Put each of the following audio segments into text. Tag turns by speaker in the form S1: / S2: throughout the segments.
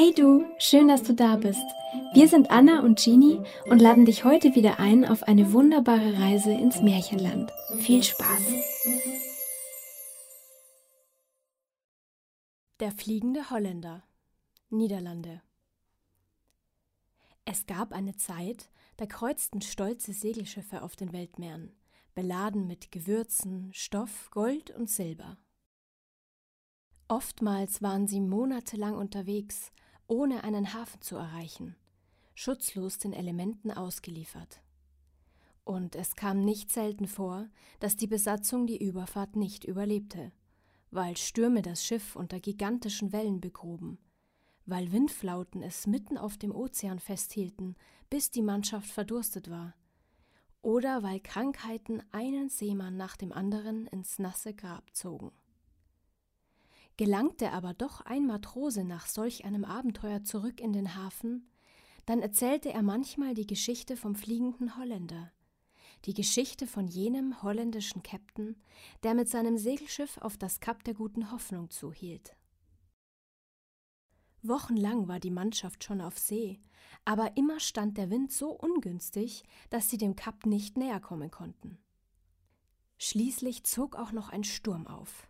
S1: Hey du, schön, dass du da bist. Wir sind Anna und Jeannie und laden dich heute wieder ein auf eine wunderbare Reise ins Märchenland. Viel Spaß!
S2: Der fliegende Holländer Niederlande Es gab eine Zeit, da kreuzten stolze Segelschiffe auf den Weltmeeren, beladen mit Gewürzen, Stoff, Gold und Silber. Oftmals waren sie monatelang unterwegs, ohne einen Hafen zu erreichen, schutzlos den Elementen ausgeliefert. Und es kam nicht selten vor, dass die Besatzung die Überfahrt nicht überlebte, weil Stürme das Schiff unter gigantischen Wellen begruben, weil Windflauten es mitten auf dem Ozean festhielten, bis die Mannschaft verdurstet war, oder weil Krankheiten einen Seemann nach dem anderen ins nasse Grab zogen. Gelangte aber doch ein Matrose nach solch einem Abenteuer zurück in den Hafen, dann erzählte er manchmal die Geschichte vom fliegenden Holländer, die Geschichte von jenem holländischen Käpt'n, der mit seinem Segelschiff auf das Kap der guten Hoffnung zuhielt. Wochenlang war die Mannschaft schon auf See, aber immer stand der Wind so ungünstig, dass sie dem Kap nicht näher kommen konnten. Schließlich zog auch noch ein Sturm auf.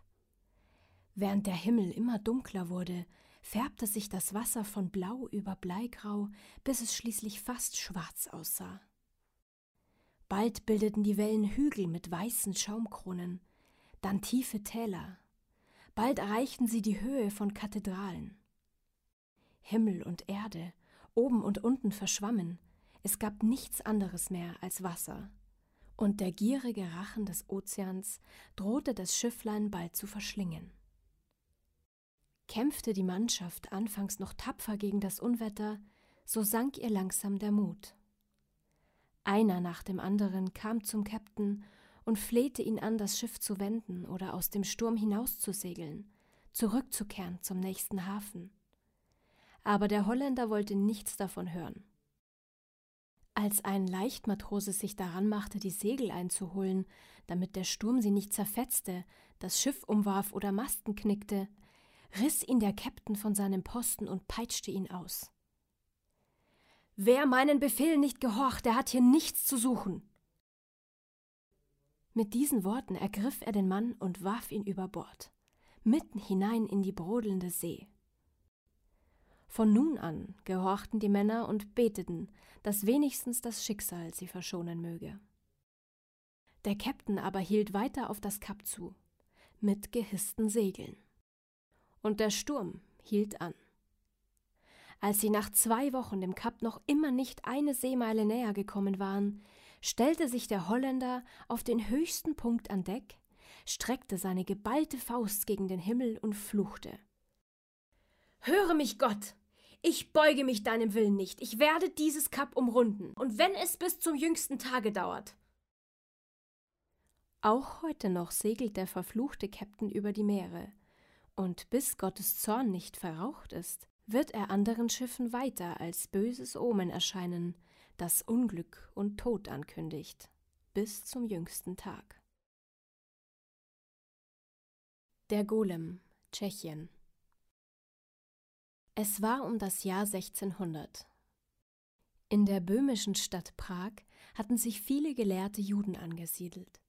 S2: Während der Himmel immer dunkler wurde, färbte sich das Wasser von blau über bleigrau, bis es schließlich fast schwarz aussah. Bald bildeten die Wellen Hügel mit weißen Schaumkronen, dann tiefe Täler. Bald erreichten sie die Höhe von Kathedralen. Himmel und Erde, oben und unten verschwammen, es gab nichts anderes mehr als Wasser. Und der gierige Rachen des Ozeans drohte das Schifflein bald zu verschlingen kämpfte die Mannschaft anfangs noch tapfer gegen das Unwetter, so sank ihr langsam der Mut. Einer nach dem anderen kam zum Käpt'n und flehte ihn an, das Schiff zu wenden oder aus dem Sturm hinauszusegeln, zurückzukehren zum nächsten Hafen. Aber der Holländer wollte nichts davon hören. Als ein Leichtmatrose sich daran machte, die Segel einzuholen, damit der Sturm sie nicht zerfetzte, das Schiff umwarf oder Masten knickte, riss ihn der Käpt'n von seinem Posten und peitschte ihn aus. Wer meinen Befehl nicht gehorcht, der hat hier nichts zu suchen. Mit diesen Worten ergriff er den Mann und warf ihn über Bord, mitten hinein in die brodelnde See. Von nun an gehorchten die Männer und beteten, dass wenigstens das Schicksal sie verschonen möge. Der Käpt'n aber hielt weiter auf das Kap zu, mit gehissten Segeln und der Sturm hielt an. Als sie nach zwei Wochen dem Kap noch immer nicht eine Seemeile näher gekommen waren, stellte sich der Holländer auf den höchsten Punkt an Deck, streckte seine geballte Faust gegen den Himmel und fluchte. Höre mich, Gott! Ich beuge mich deinem Willen nicht. Ich werde dieses Kap umrunden, und wenn es bis zum jüngsten Tage dauert. Auch heute noch segelt der verfluchte Käpt'n über die Meere, und bis Gottes Zorn nicht verraucht ist, wird er anderen Schiffen weiter als böses Omen erscheinen, das Unglück und Tod ankündigt, bis zum jüngsten Tag. Der Golem, Tschechien. Es war um das Jahr 1600. In der böhmischen Stadt Prag hatten sich viele gelehrte Juden angesiedelt.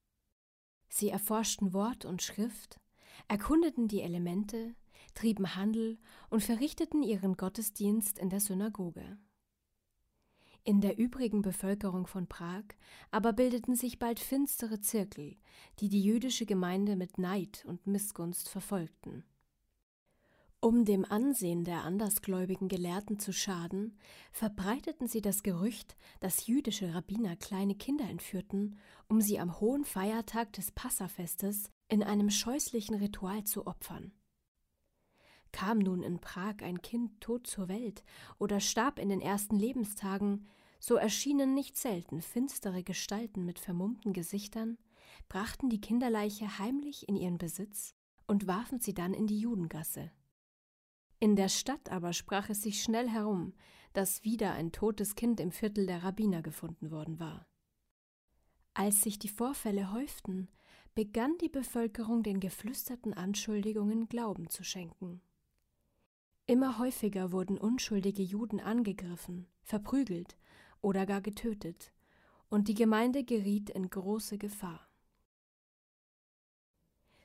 S2: Sie erforschten Wort und Schrift, erkundeten die Elemente, trieben Handel und verrichteten ihren Gottesdienst in der Synagoge. In der übrigen Bevölkerung von Prag aber bildeten sich bald finstere Zirkel, die die jüdische Gemeinde mit Neid und Missgunst verfolgten. Um dem Ansehen der andersgläubigen Gelehrten zu schaden, verbreiteten sie das Gerücht, dass jüdische Rabbiner kleine Kinder entführten, um sie am hohen Feiertag des Passafestes in einem scheußlichen Ritual zu opfern. Kam nun in Prag ein Kind tot zur Welt oder starb in den ersten Lebenstagen, so erschienen nicht selten finstere Gestalten mit vermummten Gesichtern, brachten die Kinderleiche heimlich in ihren Besitz und warfen sie dann in die Judengasse. In der Stadt aber sprach es sich schnell herum, dass wieder ein totes Kind im Viertel der Rabbiner gefunden worden war. Als sich die Vorfälle häuften, begann die Bevölkerung den geflüsterten Anschuldigungen Glauben zu schenken. Immer häufiger wurden unschuldige Juden angegriffen, verprügelt oder gar getötet, und die Gemeinde geriet in große Gefahr.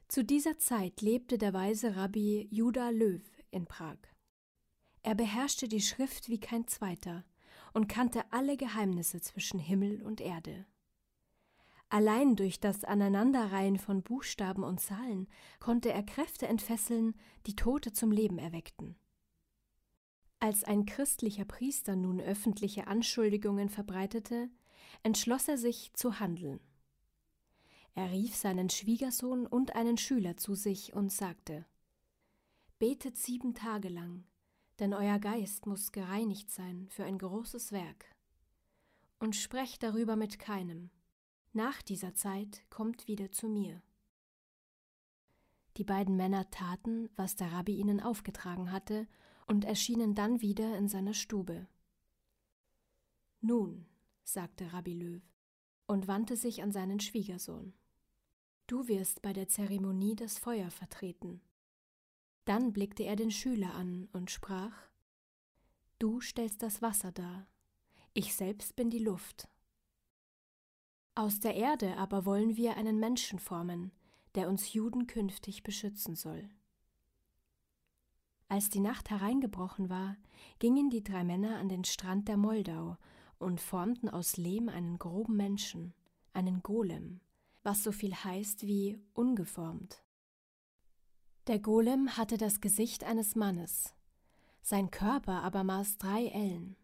S2: Zu dieser Zeit lebte der weise Rabbi Judah Löw in Prag. Er beherrschte die Schrift wie kein zweiter und kannte alle Geheimnisse zwischen Himmel und Erde. Allein durch das Aneinanderreihen von Buchstaben und Zahlen konnte er Kräfte entfesseln, die Tote zum Leben erweckten. Als ein christlicher Priester nun öffentliche Anschuldigungen verbreitete, entschloss er sich zu handeln. Er rief seinen Schwiegersohn und einen Schüler zu sich und sagte Betet sieben Tage lang, denn euer Geist muss gereinigt sein für ein großes Werk. Und sprecht darüber mit keinem, nach dieser Zeit kommt wieder zu mir. Die beiden Männer taten, was der Rabbi ihnen aufgetragen hatte, und erschienen dann wieder in seiner Stube. Nun, sagte Rabbi Löw und wandte sich an seinen Schwiegersohn. Du wirst bei der Zeremonie das Feuer vertreten. Dann blickte er den Schüler an und sprach Du stellst das Wasser dar, ich selbst bin die Luft. Aus der Erde aber wollen wir einen Menschen formen, der uns Juden künftig beschützen soll. Als die Nacht hereingebrochen war, gingen die drei Männer an den Strand der Moldau und formten aus Lehm einen groben Menschen, einen Golem, was so viel heißt wie ungeformt. Der Golem hatte das Gesicht eines Mannes, sein Körper aber maß drei Ellen.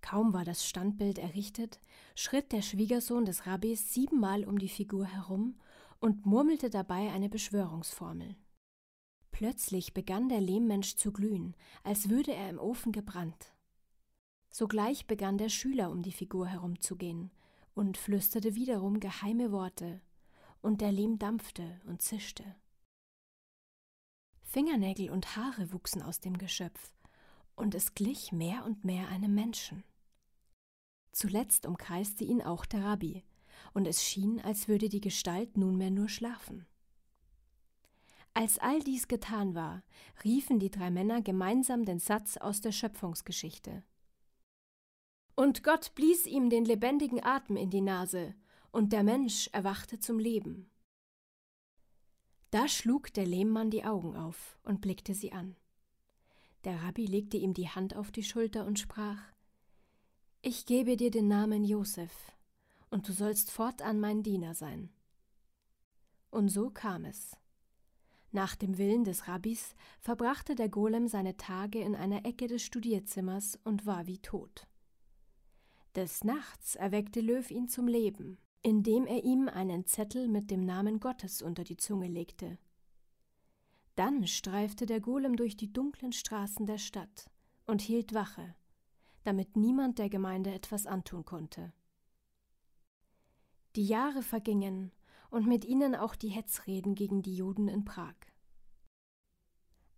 S2: Kaum war das Standbild errichtet, schritt der Schwiegersohn des Rabbis siebenmal um die Figur herum und murmelte dabei eine Beschwörungsformel. Plötzlich begann der Lehmmensch zu glühen, als würde er im Ofen gebrannt. Sogleich begann der Schüler um die Figur herumzugehen und flüsterte wiederum geheime Worte, und der Lehm dampfte und zischte. Fingernägel und Haare wuchsen aus dem Geschöpf, und es glich mehr und mehr einem Menschen. Zuletzt umkreiste ihn auch der Rabbi, und es schien, als würde die Gestalt nunmehr nur schlafen. Als all dies getan war, riefen die drei Männer gemeinsam den Satz aus der Schöpfungsgeschichte. Und Gott blies ihm den lebendigen Atem in die Nase, und der Mensch erwachte zum Leben. Da schlug der Lehmmann die Augen auf und blickte sie an. Der Rabbi legte ihm die Hand auf die Schulter und sprach ich gebe dir den Namen Josef, und du sollst fortan mein Diener sein. Und so kam es. Nach dem Willen des Rabbis verbrachte der Golem seine Tage in einer Ecke des Studierzimmers und war wie tot. Des Nachts erweckte Löw ihn zum Leben, indem er ihm einen Zettel mit dem Namen Gottes unter die Zunge legte. Dann streifte der Golem durch die dunklen Straßen der Stadt und hielt Wache, damit niemand der Gemeinde etwas antun konnte. Die Jahre vergingen und mit ihnen auch die Hetzreden gegen die Juden in Prag.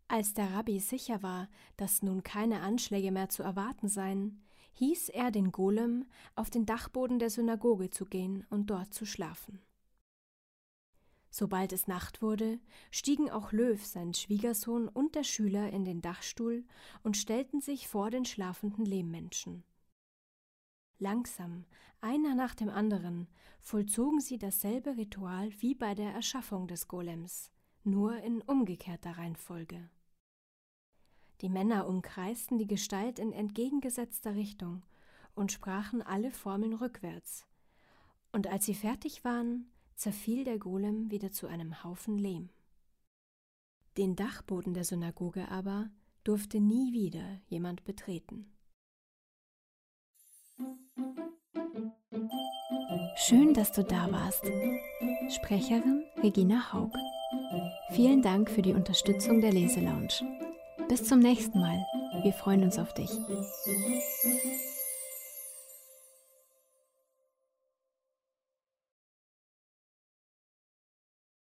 S2: Als der Rabbi sicher war, dass nun keine Anschläge mehr zu erwarten seien, hieß er den Golem, auf den Dachboden der Synagoge zu gehen und dort zu schlafen. Sobald es Nacht wurde, stiegen auch Löw, sein Schwiegersohn und der Schüler in den Dachstuhl und stellten sich vor den schlafenden Lehmmenschen. Langsam, einer nach dem anderen, vollzogen sie dasselbe Ritual wie bei der Erschaffung des Golems, nur in umgekehrter Reihenfolge. Die Männer umkreisten die Gestalt in entgegengesetzter Richtung und sprachen alle Formeln rückwärts. Und als sie fertig waren, zerfiel der Golem wieder zu einem Haufen Lehm. Den Dachboden der Synagoge aber durfte nie wieder jemand betreten.
S1: Schön, dass du da warst. Sprecherin Regina Haug. Vielen Dank für die Unterstützung der Leselounge. Bis zum nächsten Mal. Wir freuen uns auf dich.